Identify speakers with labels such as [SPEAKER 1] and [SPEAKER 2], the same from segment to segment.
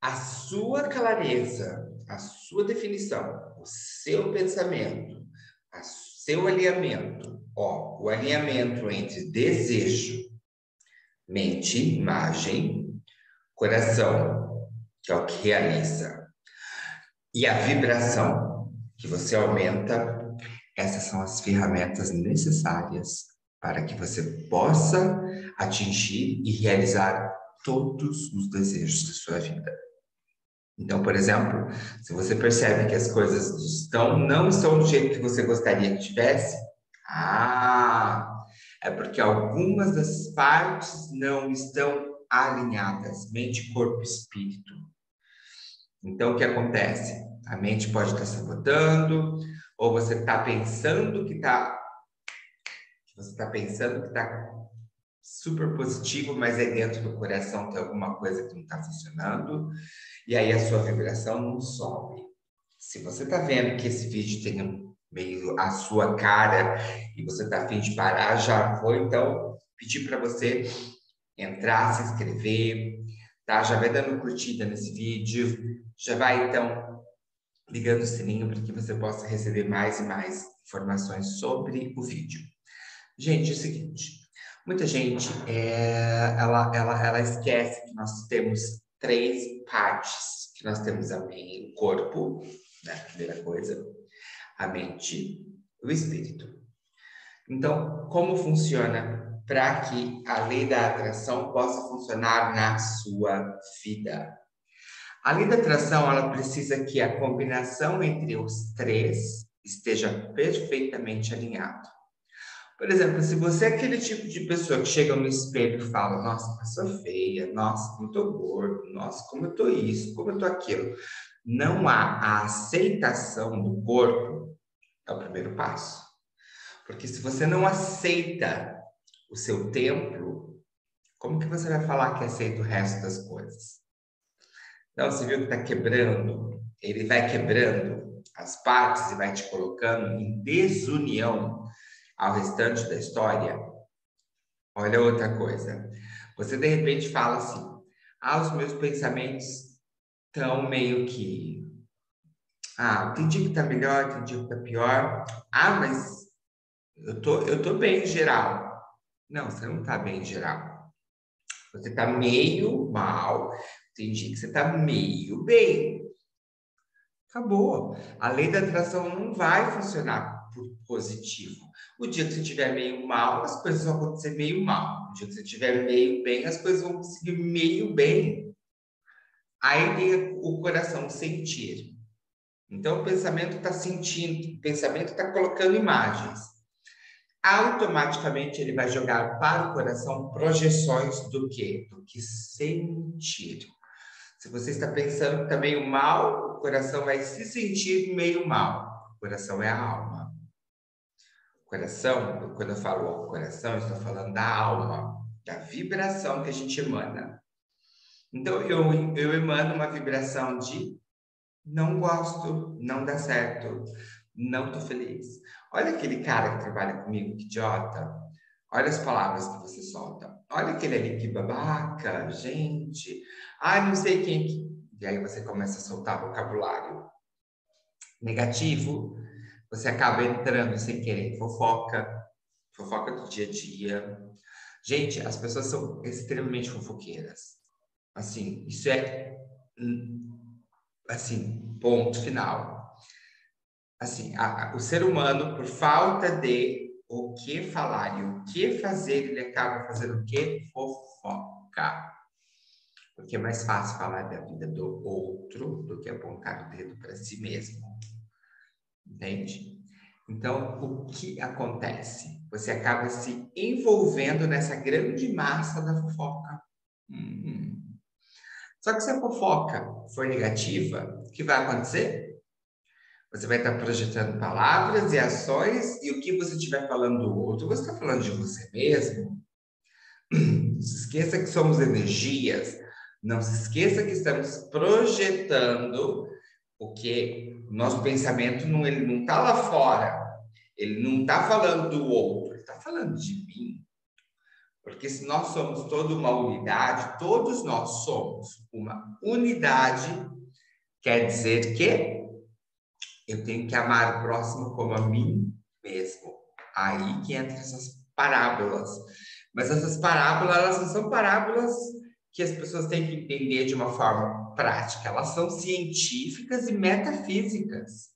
[SPEAKER 1] a sua clareza, a sua definição, o seu pensamento, o seu alinhamento, ó, o alinhamento entre desejo, mente, imagem, coração, que é o que realiza, e a vibração que você aumenta, essas são as ferramentas necessárias para que você possa atingir e realizar todos os desejos da sua vida. Então, por exemplo, se você percebe que as coisas estão, não estão do jeito que você gostaria que tivesse, ah, é porque algumas das partes não estão alinhadas, mente, corpo, espírito. Então, o que acontece? A mente pode estar sabotando, ou você está pensando que está você está pensando que está super positivo, mas aí dentro do coração tem alguma coisa que não está funcionando, e aí a sua vibração não sobe. Se você está vendo que esse vídeo tem meio a sua cara e você está afim de parar, já vou então pedir para você entrar, se inscrever, tá? Já vai dando curtida nesse vídeo, já vai então ligando o sininho para que você possa receber mais e mais informações sobre o vídeo. Gente, é o seguinte, muita gente é, ela, ela, ela esquece que nós temos três partes, que nós temos a mente, o corpo, né, primeira coisa, a mente, o espírito. Então, como funciona para que a lei da atração possa funcionar na sua vida? A lei da atração, ela precisa que a combinação entre os três esteja perfeitamente alinhado. Por exemplo, se você é aquele tipo de pessoa que chega no espelho e fala, nossa, eu sou feia, nossa, como eu tô gordo, nossa, como eu tô isso, como eu tô aquilo. Não há a aceitação do corpo, é o primeiro passo. Porque se você não aceita o seu templo, como que você vai falar que aceita o resto das coisas? Então, você viu que está quebrando, ele vai quebrando as partes e vai te colocando em desunião ao restante da história, olha outra coisa. Você de repente fala assim: ah, os meus pensamentos estão meio que. Ah, tem dia que tá melhor, tem dia que tá pior. Ah, mas eu tô, eu tô bem em geral. Não, você não tá bem em geral. Você tá meio mal, tem dia que você tá meio bem. Acabou. A lei da atração não vai funcionar por positivo. O dia que você estiver meio mal, as coisas vão acontecer meio mal. O dia que você estiver meio bem, as coisas vão seguir meio bem. Aí tem o coração sentir. Então, o pensamento está sentindo, o pensamento está colocando imagens. Automaticamente, ele vai jogar para o coração projeções do quê? Do que sentir. Se você está pensando que está meio mal, o coração vai se sentir meio mal. O coração é a alma. Coração, quando eu falo coração, eu estou falando da alma, da vibração que a gente emana. Então, eu, eu emano uma vibração de não gosto, não dá certo, não tô feliz. Olha aquele cara que trabalha comigo, que idiota. Olha as palavras que você solta. Olha aquele ali que babaca, gente. Ai, não sei quem que... E aí você começa a soltar vocabulário negativo você acaba entrando sem querer fofoca, fofoca do dia a dia. Gente, as pessoas são extremamente fofoqueiras. Assim, isso é assim, ponto final. Assim, a, a, o ser humano, por falta de o que falar e o que fazer, ele acaba fazendo o que? Fofoca. Porque é mais fácil falar da vida do outro do que apontar o dedo para si mesmo. Entende? Então, o que acontece? Você acaba se envolvendo nessa grande massa da fofoca. Hum. Só que se a fofoca for negativa, o que vai acontecer? Você vai estar projetando palavras e ações, e o que você estiver falando do outro, você está falando de você mesmo. Não se esqueça que somos energias. Não se esqueça que estamos projetando o que o nosso pensamento não ele não está lá fora. Ele não está falando do outro, ele está falando de mim. Porque se nós somos toda uma unidade, todos nós somos uma unidade, quer dizer que eu tenho que amar o próximo como a mim mesmo. Aí que entra essas parábolas. Mas essas parábolas, elas não são parábolas que as pessoas têm que entender de uma forma prática, elas são científicas e metafísicas.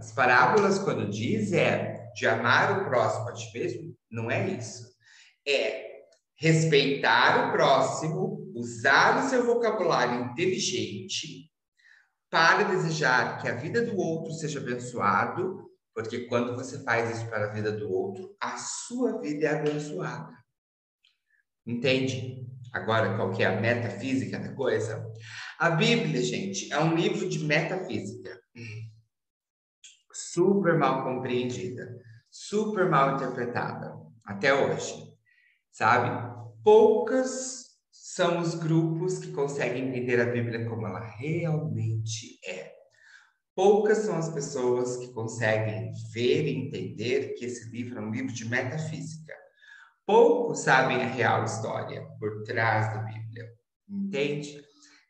[SPEAKER 1] As parábolas, quando diz, é de amar o próximo a ti mesmo, não é isso é respeitar o próximo, usar o seu vocabulário inteligente para desejar que a vida do outro seja abençoado, porque quando você faz isso para a vida do outro, a sua vida é abençoada. Entende? Agora, qual que é a metafísica da coisa? A Bíblia, gente, é um livro de metafísica. Super mal compreendida, super mal interpretada, até hoje sabe? Poucas são os grupos que conseguem entender a Bíblia como ela realmente é. Poucas são as pessoas que conseguem ver e entender que esse livro é um livro de metafísica. Poucos sabem a real história por trás da Bíblia, entende?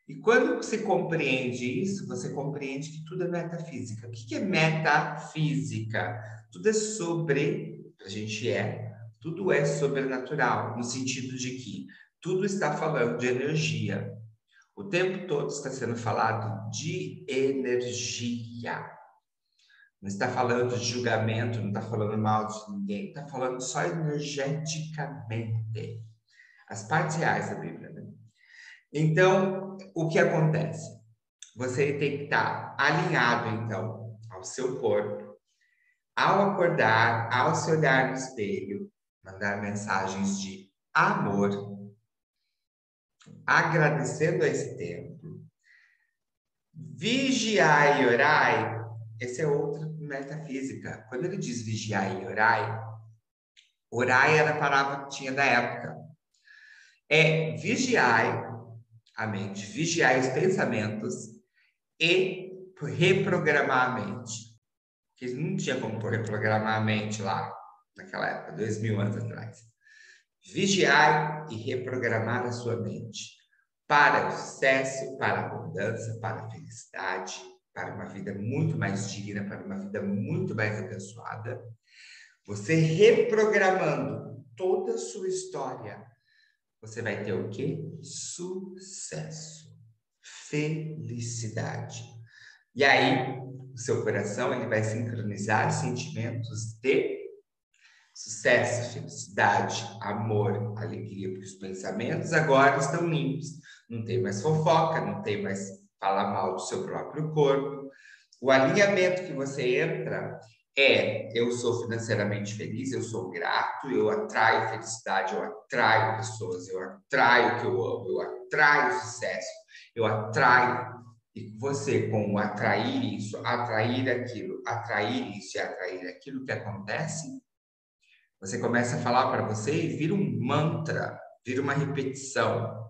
[SPEAKER 1] E quando você compreende isso, você compreende que tudo é metafísica. O que é metafísica? Tudo é sobre, a gente é, tudo é sobrenatural, no sentido de que tudo está falando de energia. O tempo todo está sendo falado de energia. Não está falando de julgamento, não está falando mal de ninguém, está falando só energeticamente. As partes reais da Bíblia, né? Então, o que acontece? Você tem que estar alinhado, então, ao seu corpo, ao acordar, ao se olhar no espelho, mandar mensagens de amor, agradecendo a esse tempo. Vigiai e orai, essa é outra metafísica. Quando ele diz vigiai e orai, orai era a palavra que tinha da época. É vigiai a mente, vigiai os pensamentos e reprogramar a mente. Porque não tinha como reprogramar a mente lá naquela época, dois mil anos atrás. Vigiar e reprogramar a sua mente para o sucesso, para a abundância, para a felicidade, para uma vida muito mais digna, para uma vida muito mais abençoada. Você reprogramando toda a sua história, você vai ter o quê? Sucesso, felicidade. E aí, o seu coração ele vai sincronizar sentimentos de sucesso, felicidade, amor, alegria, porque os pensamentos agora estão limpos. Não tem mais fofoca, não tem mais falar mal do seu próprio corpo. O alinhamento que você entra é: eu sou financeiramente feliz, eu sou grato, eu atraio felicidade, eu atraio pessoas, eu atraio o que eu amo, eu atraio sucesso, eu atraio. E você, com o atrair isso, atrair aquilo, atrair isso e atrair aquilo que acontece, você começa a falar para você e vira um mantra, vira uma repetição,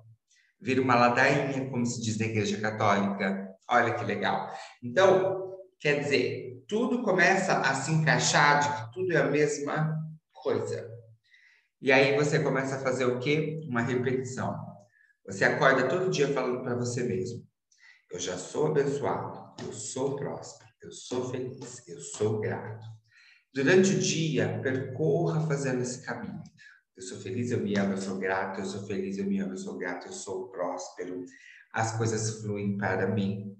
[SPEAKER 1] vira uma ladainha, como se diz na Igreja Católica. Olha que legal. Então, quer dizer, tudo começa a se encaixar de que tudo é a mesma coisa. E aí você começa a fazer o quê? Uma repetição. Você acorda todo dia falando para você mesmo: Eu já sou abençoado, eu sou próspero, eu sou feliz, eu sou grato. Durante o dia, percorra fazendo esse caminho. Eu sou feliz, eu me amo, eu sou grato, eu sou feliz, eu me amo, eu sou grato, eu sou próspero. As coisas fluem para mim.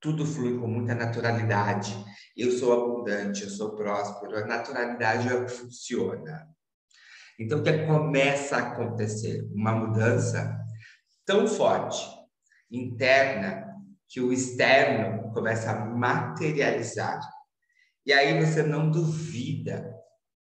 [SPEAKER 1] Tudo flui com muita naturalidade. Eu sou abundante, eu sou próspero. A naturalidade é o que funciona. Então, o que começa a acontecer? Uma mudança tão forte, interna, que o externo começa a materializar e aí você não duvida,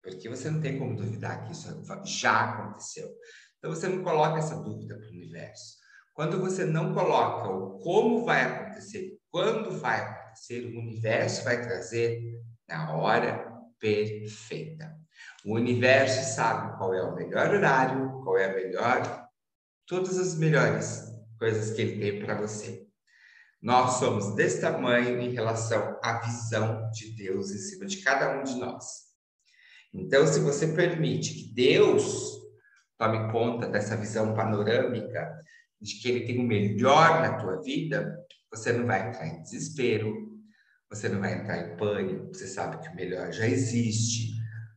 [SPEAKER 1] porque você não tem como duvidar que isso já aconteceu. Então você não coloca essa dúvida para o universo. Quando você não coloca o como vai acontecer, quando vai acontecer, o universo vai trazer na hora perfeita. O universo sabe qual é o melhor horário, qual é a melhor, todas as melhores coisas que ele tem para você. Nós somos desse tamanho em relação à visão de Deus em cima de cada um de nós. Então, se você permite que Deus tome conta dessa visão panorâmica de que ele tem o melhor na tua vida, você não vai entrar em desespero, você não vai entrar em pânico, você sabe que o melhor já existe.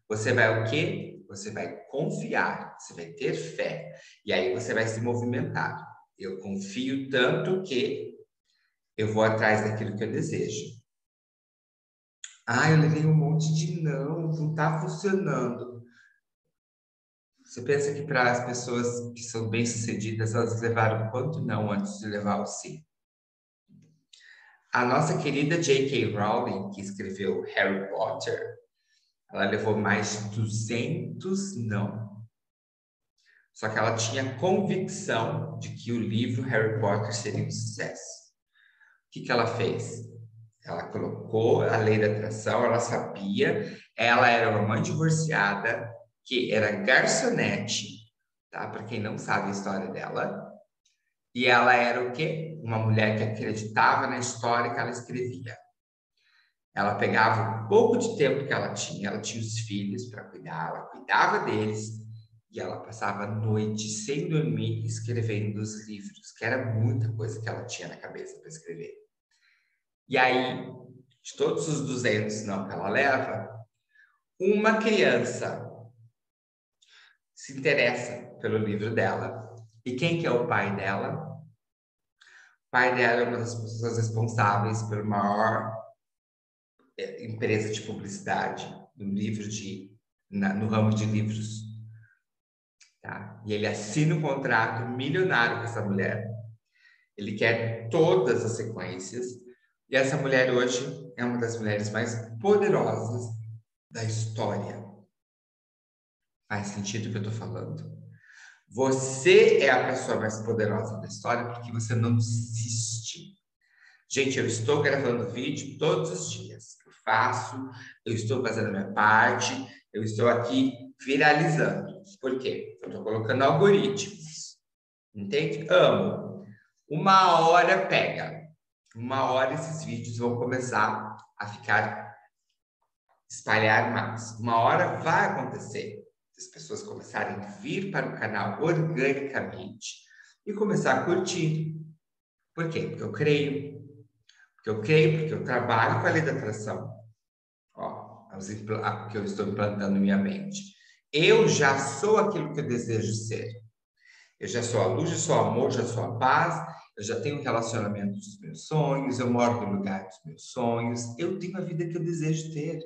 [SPEAKER 1] Você vai o quê? Você vai confiar, você vai ter fé. E aí você vai se movimentar. Eu confio tanto que eu vou atrás daquilo que eu desejo. Ah, eu levei um monte de não, não está funcionando. Você pensa que para as pessoas que são bem-sucedidas, elas levaram quanto não antes de levar o sim? A nossa querida J.K. Rowling, que escreveu Harry Potter, ela levou mais de 200 não. Só que ela tinha convicção de que o livro Harry Potter seria um sucesso. O que, que ela fez? Ela colocou a lei da atração, ela sabia, ela era uma mãe divorciada, que era garçonete, tá? Para quem não sabe a história dela. E ela era o quê? Uma mulher que acreditava na história que ela escrevia. Ela pegava o pouco de tempo que ela tinha, ela tinha os filhos para cuidar, ela cuidava deles, e ela passava a noite sem dormir escrevendo os livros, que era muita coisa que ela tinha na cabeça para escrever. E aí, de todos os 200 não que ela leva, uma criança se interessa pelo livro dela. E quem que é o pai dela? O pai dela é uma das pessoas responsáveis pela maior é, empresa de publicidade no livro de na, no ramo de livros. Tá? E ele assina um contrato milionário com essa mulher. Ele quer todas as sequências e essa mulher hoje é uma das mulheres mais poderosas da história. Faz sentido o que eu estou falando? Você é a pessoa mais poderosa da história porque você não desiste. Gente, eu estou gravando vídeo todos os dias. Eu faço, eu estou fazendo a minha parte, eu estou aqui viralizando. Por quê? Eu estou colocando algoritmos. Entende? Amo. Uma hora pega uma hora esses vídeos vão começar a ficar espalhar mais. Uma hora vai acontecer. As pessoas começarem a vir para o canal organicamente e começar a curtir. Por quê? Porque eu creio. Porque eu creio, porque eu trabalho com a lei da atração. Ó, que eu estou implantando em minha mente. Eu já sou aquilo que eu desejo ser. Eu já sou a luz, já sou o amor, já sou a paz, eu já tenho um relacionamento dos meus sonhos, eu moro no lugar dos meus sonhos, eu tenho a vida que eu desejo ter.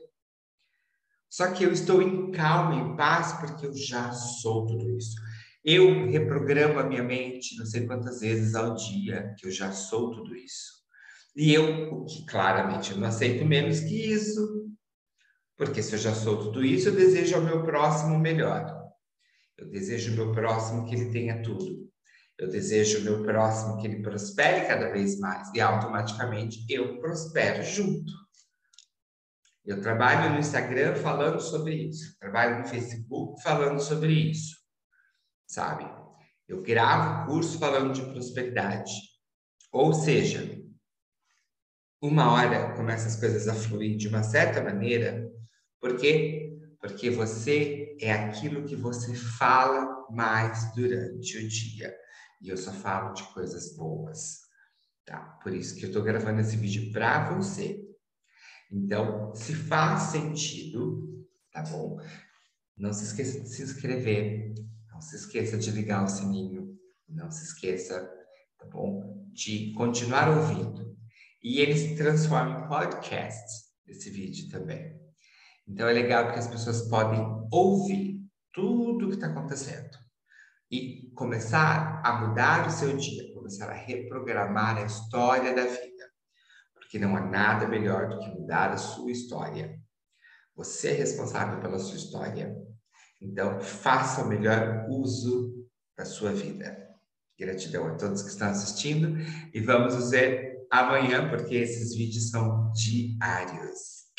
[SPEAKER 1] Só que eu estou em calma, em paz, porque eu já sou tudo isso. Eu reprogramo a minha mente não sei quantas vezes ao dia, que eu já sou tudo isso. E eu, o que claramente eu não aceito menos que isso. Porque se eu já sou tudo isso, eu desejo ao meu próximo melhor. Eu desejo ao meu próximo que ele tenha tudo. Eu desejo o meu próximo que ele prospere cada vez mais e automaticamente eu prospero junto. Eu trabalho no Instagram falando sobre isso, trabalho no Facebook falando sobre isso, sabe? Eu gravo curso falando de prosperidade. Ou seja, uma hora começa as coisas a fluir de uma certa maneira, por quê? Porque você é aquilo que você fala mais durante o dia. E eu só falo de coisas boas, tá? Por isso que eu estou gravando esse vídeo para você. Então, se faz sentido, tá bom? Não se esqueça de se inscrever, não se esqueça de ligar o sininho, não se esqueça, tá bom? De continuar ouvindo. E ele se transforma em podcast, esse vídeo também. Então é legal porque as pessoas podem ouvir tudo o que está acontecendo e começar a mudar o seu dia, começar a reprogramar a história da vida. Porque não há nada melhor do que mudar a sua história. Você é responsável pela sua história. Então, faça o melhor uso da sua vida. Gratidão a todos que estão assistindo e vamos nos ver amanhã, porque esses vídeos são diários.